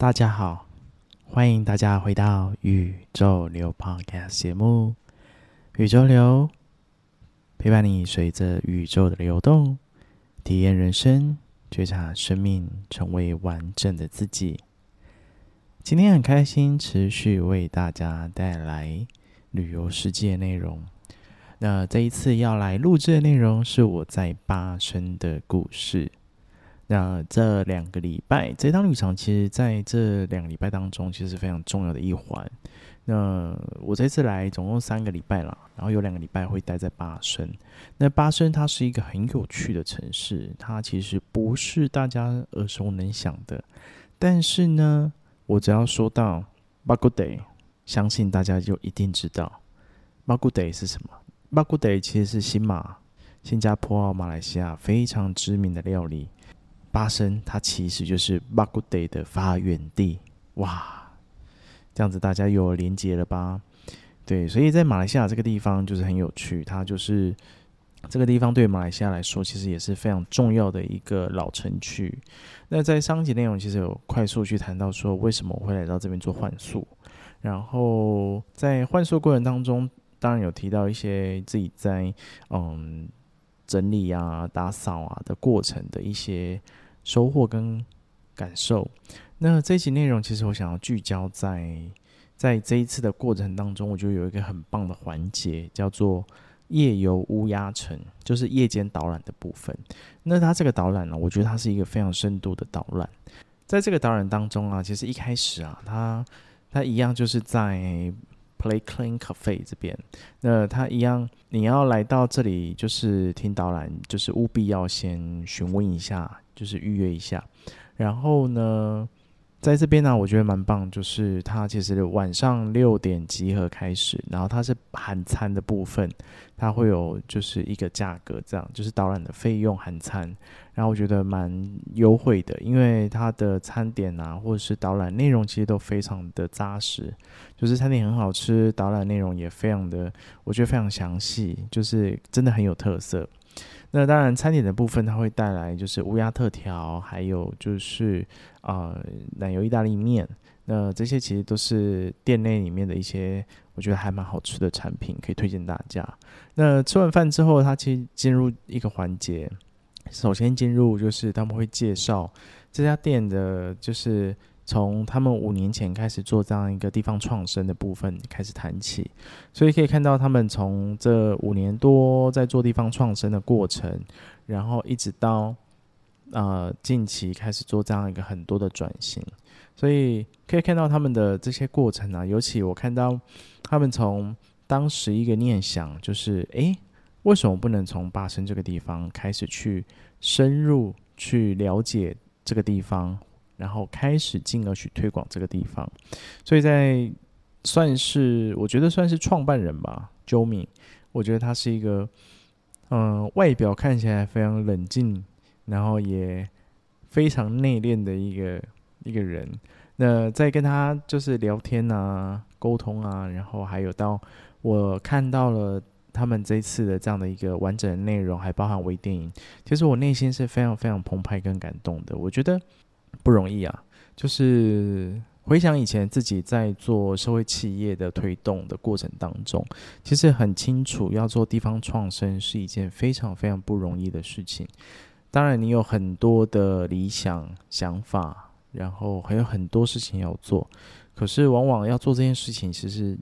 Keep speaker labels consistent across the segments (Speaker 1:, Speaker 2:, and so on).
Speaker 1: 大家好，欢迎大家回到宇宙流 Podcast 节目。宇宙流陪伴你，随着宇宙的流动，体验人生，觉察生命，成为完整的自己。今天很开心，持续为大家带来旅游世界内容。那这一次要来录制的内容是我在巴生的故事。那这两个礼拜，这趟旅程其实在这两个礼拜当中，其实是非常重要的一环。那我这次来总共三个礼拜了，然后有两个礼拜会待在巴生。那巴生它是一个很有趣的城市，它其实不是大家耳熟能详的。但是呢，我只要说到巴古德，相信大家就一定知道巴古德是什么。巴古德其实是新马、新加坡、马来西亚非常知名的料理。巴生，它其实就是巴古德的发源地，哇，这样子大家有连结了吧？对，所以在马来西亚这个地方就是很有趣，它就是这个地方对马来西亚来说，其实也是非常重要的一个老城区。那在上集内容其实有快速去谈到说，为什么我会来到这边做换宿，然后在换宿过程当中，当然有提到一些自己在嗯。整理啊、打扫啊的过程的一些收获跟感受。那这一集内容，其实我想要聚焦在在这一次的过程当中，我觉得有一个很棒的环节，叫做夜游乌鸦城，就是夜间导览的部分。那它这个导览呢，我觉得它是一个非常深度的导览。在这个导览当中啊，其实一开始啊，它它一样就是在。Play Clean Cafe 这边，那它一样，你要来到这里就是听导览，就是务必要先询问一下，就是预约一下。然后呢，在这边呢，我觉得蛮棒，就是它其实晚上六点集合开始，然后它是含餐的部分，它会有就是一个价格，这样就是导览的费用含餐。然后我觉得蛮优惠的，因为它的餐点啊，或者是导览内容其实都非常的扎实，就是餐点很好吃，导览内容也非常的，我觉得非常详细，就是真的很有特色。那当然，餐点的部分它会带来就是乌鸦特调，还有就是啊、奶油意大利面，那这些其实都是店内里面的一些我觉得还蛮好吃的产品，可以推荐大家。那吃完饭之后，它其实进入一个环节。首先进入就是他们会介绍这家店的，就是从他们五年前开始做这样一个地方创生的部分开始谈起，所以可以看到他们从这五年多在做地方创生的过程，然后一直到呃近期开始做这样一个很多的转型，所以可以看到他们的这些过程啊，尤其我看到他们从当时一个念想就是诶。为什么不能从巴生这个地方开始去深入去了解这个地方，然后开始进而去推广这个地方？所以在算是我觉得算是创办人吧，Joey，我觉得他是一个嗯、外表看起来非常冷静，然后也非常内敛的一个一个人。那在跟他就是聊天啊、沟通啊，然后还有到我看到了。他们这次的这样的一个完整的内容，还包含微电影，其实我内心是非常非常澎湃跟感动的。我觉得不容易啊，就是回想以前自己在做社会企业的推动的过程当中，其实很清楚要做地方创生是一件非常非常不容易的事情。当然，你有很多的理想想法，然后还有很多事情要做，可是往往要做这件事情，其实。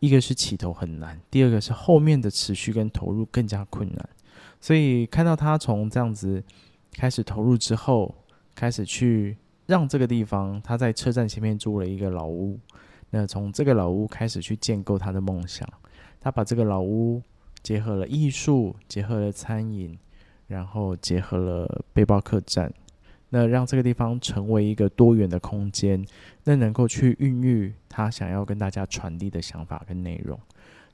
Speaker 1: 一个是起头很难，第二个是后面的持续跟投入更加困难。所以看到他从这样子开始投入之后，开始去让这个地方，他在车站前面租了一个老屋。那从这个老屋开始去建构他的梦想，他把这个老屋结合了艺术，结合了餐饮，然后结合了背包客栈。那让这个地方成为一个多元的空间，那能够去孕育他想要跟大家传递的想法跟内容。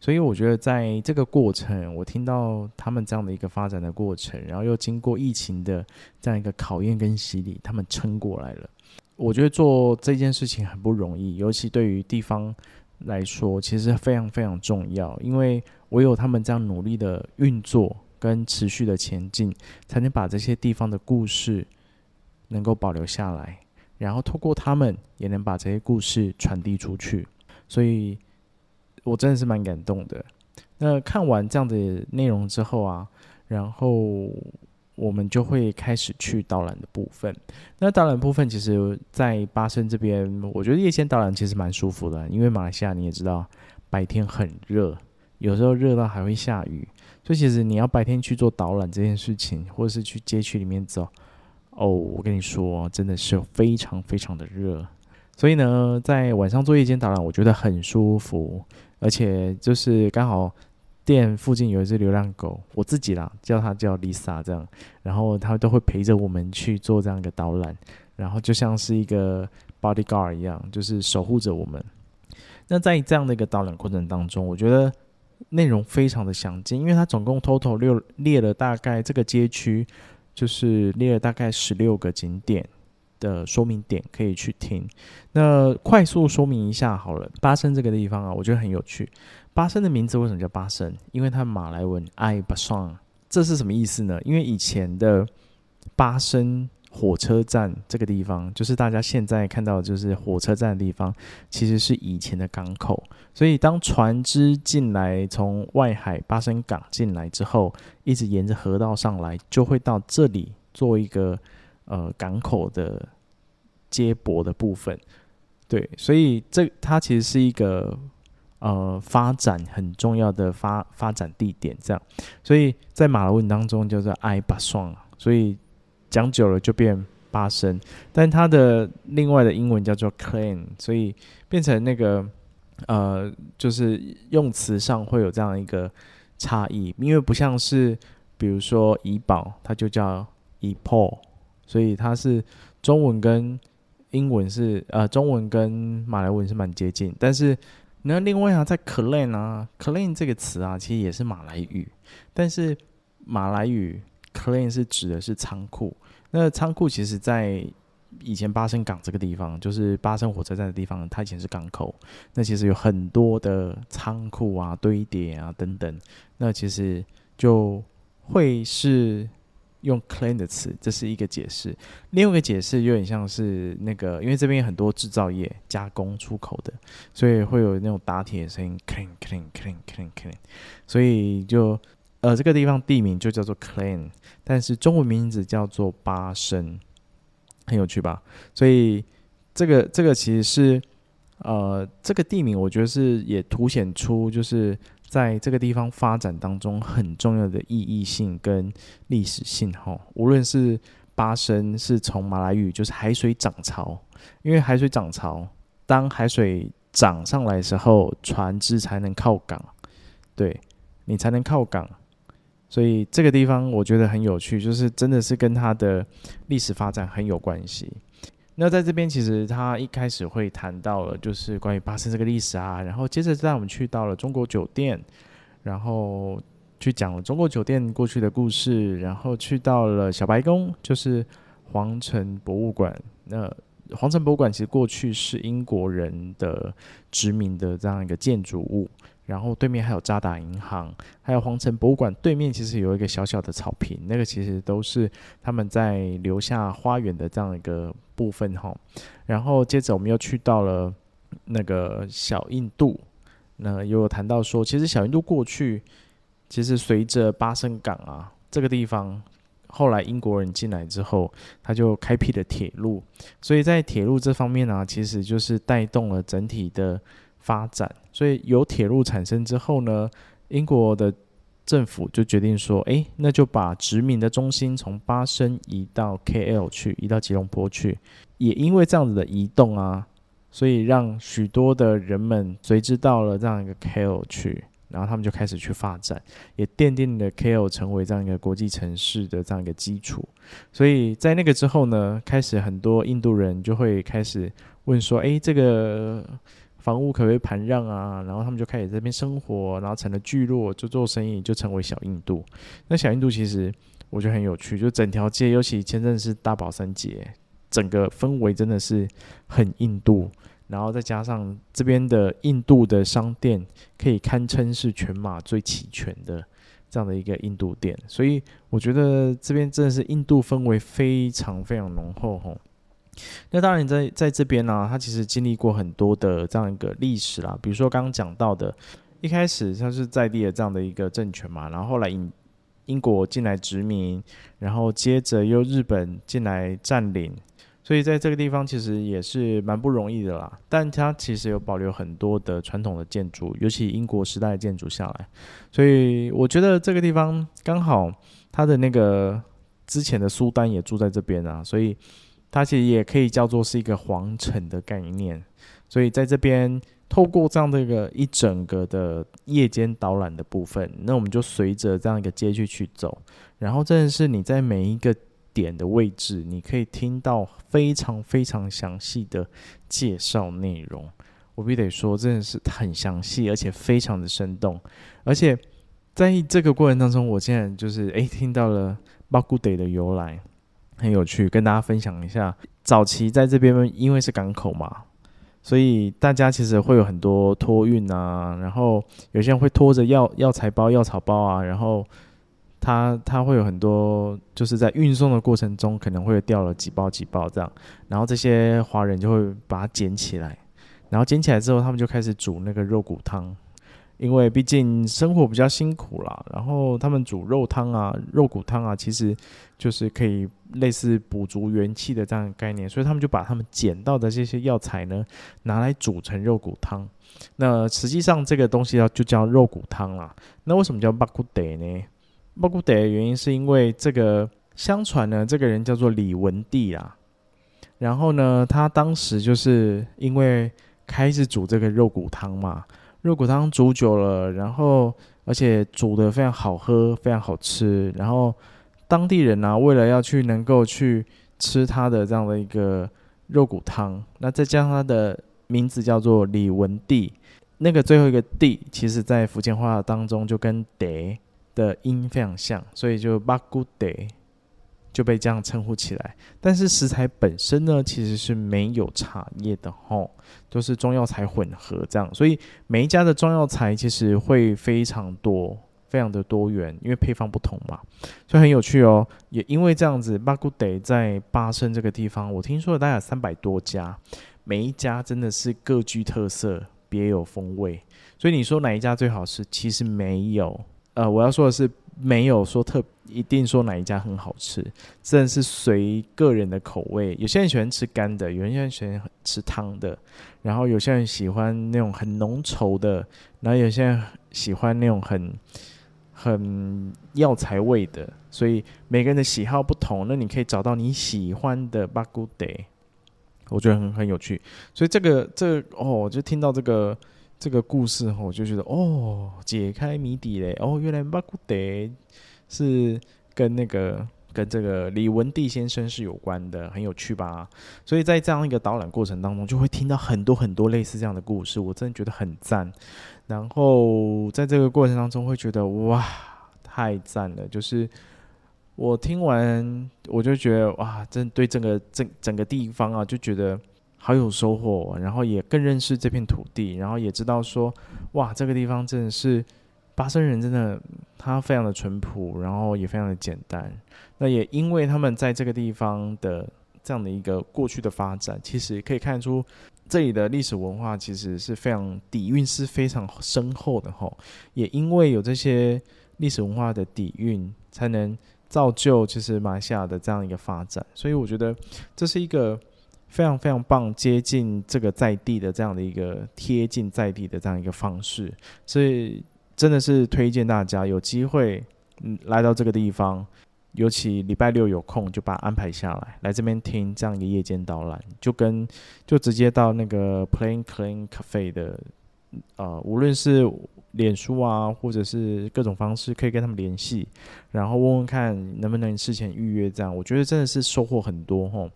Speaker 1: 所以我觉得在这个过程，我听到他们这样的一个发展的过程，然后又经过疫情的这样一个考验跟洗礼，他们撑过来了。我觉得做这件事情很不容易，尤其对于地方来说，其实非常非常重要。因为唯有他们这样努力的运作跟持续的前进，才能把这些地方的故事能够保留下来，然后透过他们，也能把这些故事传递出去。所以，我真的是蛮感动的。那看完这样的内容之后啊，然后。我们就会开始去导览的部分。那导览部分，其实，在巴生这边，我觉得夜间导览其实蛮舒服的，因为马来西亚你也知道，白天很热，有时候热到还会下雨，所以其实你要白天去做导览这件事情，或者是去街区里面走，哦，我跟你说，真的是非常非常的热。所以呢，在晚上做夜间导览，我觉得很舒服，而且就是刚好。店附近有一只流浪狗，我自己啦，叫它叫 Lisa 这样，然后它都会陪着我们去做这样一个导览，然后就像是一个 bodyguard 一样，就是守护着我们。那在这样的一个导览过程当中，我觉得内容非常的详尽，因为它总共 total 六列了大概这个街区，就是列了大概十六个景点的说明点可以去听。那快速说明一下好了，巴生这个地方啊，我觉得很有趣。巴生的名字为什么叫巴生？因为它马来文 “ai Pasang”，这是什么意思呢？因为以前的巴生火车站这个地方，就是大家现在看到的就是火车站的地方，其实是以前的港口。所以当船只进来，从外海巴生港进来之后，一直沿着河道上来，就会到这里做一个呃港口的接驳的部分。对，所以这它其实是一个。呃，发展很重要的发发展地点，这样，所以在马来文当中叫做 “ai Pasang”，所以讲久了就变巴生，但它的另外的英文叫做 Clan，所以变成那个呃，就是用词上会有这样一个差异，因为不像是比如说怡保，它就叫 Ipoh，所以它是中文跟英文是呃，中文跟马来文是蛮接近，但是。那另外啊，在 clan 啊，clan 这个词啊，其实也是马来语，但是马来语 clan 是指的是仓库。那仓库其实，在以前巴生港这个地方，就是巴生火车站的地方，它以前是港口。那其实有很多的仓库啊、堆叠啊等等，那其实就会是。用 clean 的词，这是一个解释。另外一个解释有点像是那个，因为这边有很多制造业加工出口的，所以会有那种打铁的声音，clean，clean，clean，clean，clean。所以就呃，这个地方地名就叫做 clean，但是中文名字叫做巴生，很有趣吧？所以这个这个其实是呃，这个地名我觉得是也凸显出就是。在这个地方发展当中，很重要的意义性跟历史性哈，无论是巴生是从马来语就是海水涨潮，因为海水涨潮，当海水涨上来的时候，船只才能靠港，对，你才能靠港，所以这个地方我觉得很有趣，就是真的是跟它的历史发展很有关系。那在这边，其实他一开始会谈到了，就是关于巴生这个历史啊，然后接着带我们去到了中国酒店，然后去讲了中国酒店过去的故事，然后去到了小白宫，就是皇城博物馆。那皇城博物馆其实过去是英国人的殖民的这样一个建筑物。然后对面还有渣打银行，还有皇城博物馆对面其实有一个小小的草坪，那个其实都是他们在留下花园的这样一个部分哈。然后接着我们又去到了那个小印度，那又有谈到说，其实小印度过去其实随着巴生港啊这个地方，后来英国人进来之后，他就开辟了铁路，所以在铁路这方面呢、其实就是带动了整体的。发展，所以有铁路产生之后呢，英国的政府就决定说，哎，那就把殖民的中心从巴生移到 KL 去，移到吉隆坡去。也因为这样子的移动啊，所以让许多的人们随之到了这样一个 KL 去，然后他们就开始去发展，也奠定了 KL 成为这样一个国际城市的这样一个基础。所以在那个之后呢，开始很多印度人就会开始问说，哎，这个。房屋可不可以盘让啊？然后他们就开始这边生活，然后成了聚落，就做生意，就成为小印度。那小印度其实我觉得很有趣，就整条街，尤其前阵是大宝三节，整个氛围真的是很印度，然后再加上这边的印度的商店，可以堪称是全马最齐全的这样的一个印度店，所以我觉得这边真的是印度氛围非常非常浓厚吼。那当然在在这边呢、啊，它其实经历过很多的这样一个历史啦，比如说刚刚讲到的，一开始他是在地的这样的一个政权嘛，然后后来引。英国进来殖民，然后接着又日本进来占领，所以在这个地方其实也是蛮不容易的啦。但它其实有保留很多的传统的建筑，尤其英国时代的建筑下来，所以我觉得这个地方刚好他的那个之前的苏丹也住在这边啊，所以它其实也可以叫做是一个皇城的概念。所以在这边。透过这样的一个一整个的夜间导览的部分，那我们就随着这样一个街区去走，然后真的是你在每一个点的位置，你可以听到非常非常详细的介绍内容。我必须得说，真的是很详细，而且非常的生动。而且在这个过程当中，我现在就是诶听到了巴姑德的由来，很有趣，跟大家分享一下。早期在这边，因为是港口嘛。所以大家其实会有很多托运啊，然后有些人会拖着药药材包、药草包啊，然后他他会有很多，就是在运送的过程中可能会掉了几包几包这样，然后这些华人就会把它捡起来，然后捡起来之后，他们就开始煮那个肉骨汤。因为毕竟生活比较辛苦啦，然后他们煮肉汤啊、肉骨汤啊，其实就是可以类似补足元气的这样的概念，所以他们就把他们捡到的这些药材呢，拿来煮成肉骨汤。那实际上这个东西叫就叫肉骨汤啦。那为什么叫巴姑德呢？巴姑德的原因是因为这个相传呢，这个人叫做李文帝啊，然后呢，他当时就是因为开始煮这个肉骨汤嘛。肉骨汤煮久了，然后而且煮的非常好喝，非常好吃。然后当地人呢、啊，为了要去能够去吃他的这样的一个肉骨汤，那再加上他的名字叫做李文帝，那个最后一个帝，其实在福建话当中就跟“德”的音非常像，所以就八姑得。就被这样称呼起来，但是食材本身呢，其实是没有茶叶的吼，都是中药材混合这样，所以每一家的中药材其实会非常多，非常的多元，因为配方不同嘛，所以很有趣哦。也因为这样子，巴古德在巴生这个地方，我听说了大概有三百多家，每一家真的是各具特色，别有风味。所以你说哪一家最好吃？其实没有，呃，我要说的是。没有说特一定说哪一家很好吃，真的是随个人的口味。有些人喜欢吃干的，有些人喜欢吃汤的，然后有些人喜欢那种很浓稠的，然后有些人喜欢那种很很药材味的。所以每个人的喜好不同，那你可以找到你喜欢的巴姑德，我觉得很很有趣。所以这个这、哦，就听到这个。这个故事我就觉得哦，解开谜底嘞！哦，原来巴姑德是跟那个跟这个李文帝先生是有关的，很有趣吧？所以在这样一个导览过程当中，就会听到很多很多类似这样的故事，我真的觉得很赞。然后在这个过程当中，会觉得哇，太赞了！就是我听完，我就觉得哇，真对整个整整个地方啊，就觉得。好有收获，然后也更认识这片土地，然后也知道说，哇，这个地方真的是巴生人，真的他非常的淳朴，然后也非常的简单。那也因为他们在这个地方的这样的一个过去的发展，其实可以看出这里的历史文化其实是非常底蕴是非常深厚的吼。也因为有这些历史文化的底蕴，才能造就就是马来西亚的这样一个发展。所以我觉得这是一个。非常非常棒，接近这个在地的这样的一个贴近在地的这样一个方式，所以真的是推荐大家有机会嗯来到这个地方，尤其礼拜六有空就把安排下来，来这边听这样一个夜间导览，就跟就直接到那个 Plain Clean Cafe 的呃，无论是脸书啊，或者是各种方式，可以跟他们联系，然后问问看能不能事前预约，这样我觉得真的是收获很多齁，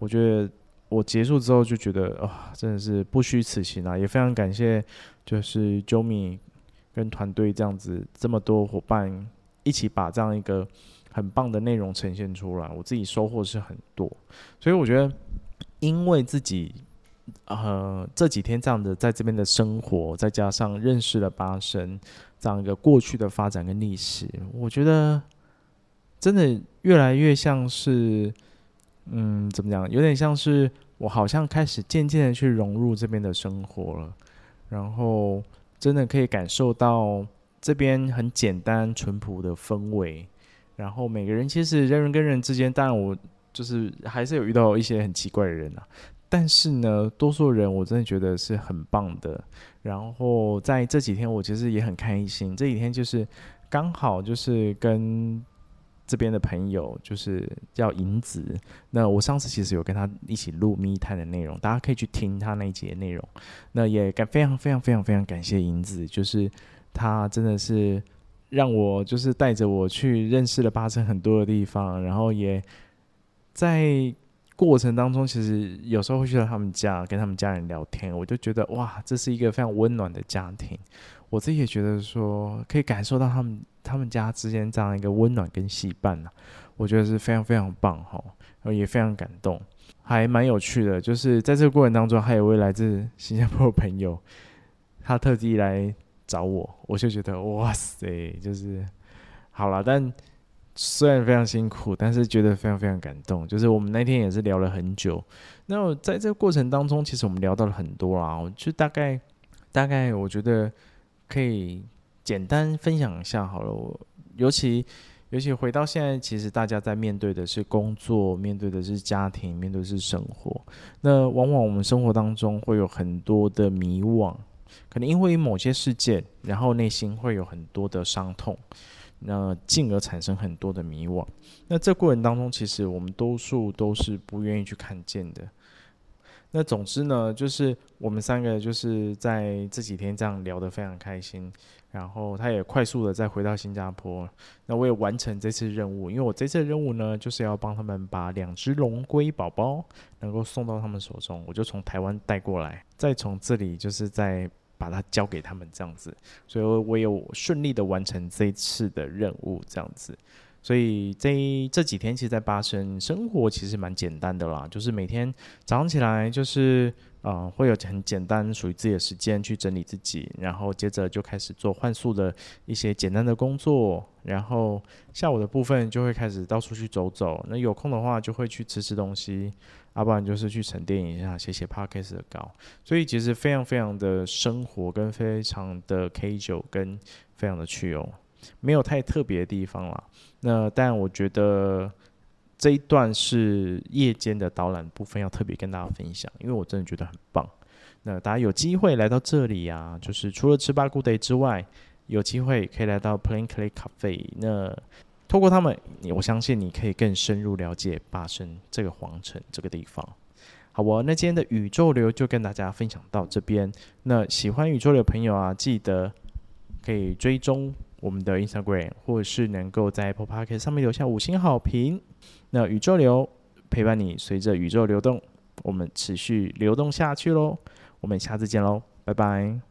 Speaker 1: 我觉得。我结束之后就觉得啊，真的是不虚此行啊！也非常感谢，就是 Jomy 跟团队这样子这么多伙伴一起把这样一个很棒的内容呈现出来，我自己收获是很多。所以我觉得，因为自己呃这几天这样的在这边的生活，再加上认识了巴生这样一个过去的发展跟历史，我觉得真的越来越像是，嗯，怎么讲？有点像是我好像开始渐渐的去融入这边的生活了，然后真的可以感受到。这边很简单淳朴的氛围，然后每个人其实人跟人之间，当然我就是还是有遇到一些很奇怪的人啊，但是呢，多数人我真的觉得是很棒的。然后在这几天，我其实也很开心。这几天就是刚好就是跟这边的朋友，就是叫银子。那我上次其实有跟他一起录密探的内容，大家可以去听他那一节内容。那也感非常非常非常非常感谢银子，就是。他真的是让我就是带着我去认识了巴生很多的地方，然后也在过程当中，其实有时候会去到他们家跟他们家人聊天，我就觉得哇，这是一个非常温暖的家庭。我自己也觉得说可以感受到他们他们家之间这样一个温暖跟羁绊啊，我觉得是非常非常棒哈，然后也非常感动，还蛮有趣的。就是在这个过程当中，还有一位来自新加坡的朋友，他特地来。找我，我就觉得哇塞，就是好了。但虽然非常辛苦，但是觉得非常非常感动。就是我们那天也是聊了很久。那在这个过程当中，其实我们聊到了很多啊。就大概大概，我觉得可以简单分享一下好了。我尤其尤其回到现在，其实大家在面对的是工作，面对的是家庭，面对的是生活。那往往我们生活当中会有很多的迷惘。可能因为某些事件，然后内心会有很多的伤痛，那进而产生很多的迷惘。那这过程当中，其实我们多数都是不愿意去看见的。那总之呢，就是我们三个就是在这几天这样聊得非常开心，然后他也快速的再回到新加坡。那我也完成这次任务，因为我这次任务呢，就是要帮他们把两只龙龟宝宝能够送到他们手中，我就从台湾带过来，再从这里就是在。把它交给他们这样子，所以我有顺利的完成这一次的任务这样子，所以这这几天其实，在巴生生活其实蛮简单的啦，就是每天早上起来就是呃会有很简单属于自己的时间去整理自己，然后接着就开始做换宿的一些简单的工作，然后下午的部分就会开始到处去走走，那有空的话就会去吃吃东西。要不然就是去沉淀一下，写写 podcast 的稿，所以其实非常非常的生活跟非常的 casual 跟非常的趣哦，没有太特别的地方啦。那但我觉得这一段是夜间的导览部分要特别跟大家分享，因为我真的觉得很棒。那大家有机会来到这里啊，就是除了吃巴古德之外，有机会可以来到 Plain Clay Cafe 那。透过他们，我相信你可以更深入了解巴生这个皇城这个地方。好，我那今天的宇宙流就跟大家分享到这边。那喜欢宇宙流的朋友啊，记得可以追踪我们的 Instagram，或者是能够在 Apple Podcast 上面留下五星好评。那宇宙流陪伴你，随着宇宙流动，我们持续流动下去喽。我们下次见喽，拜拜。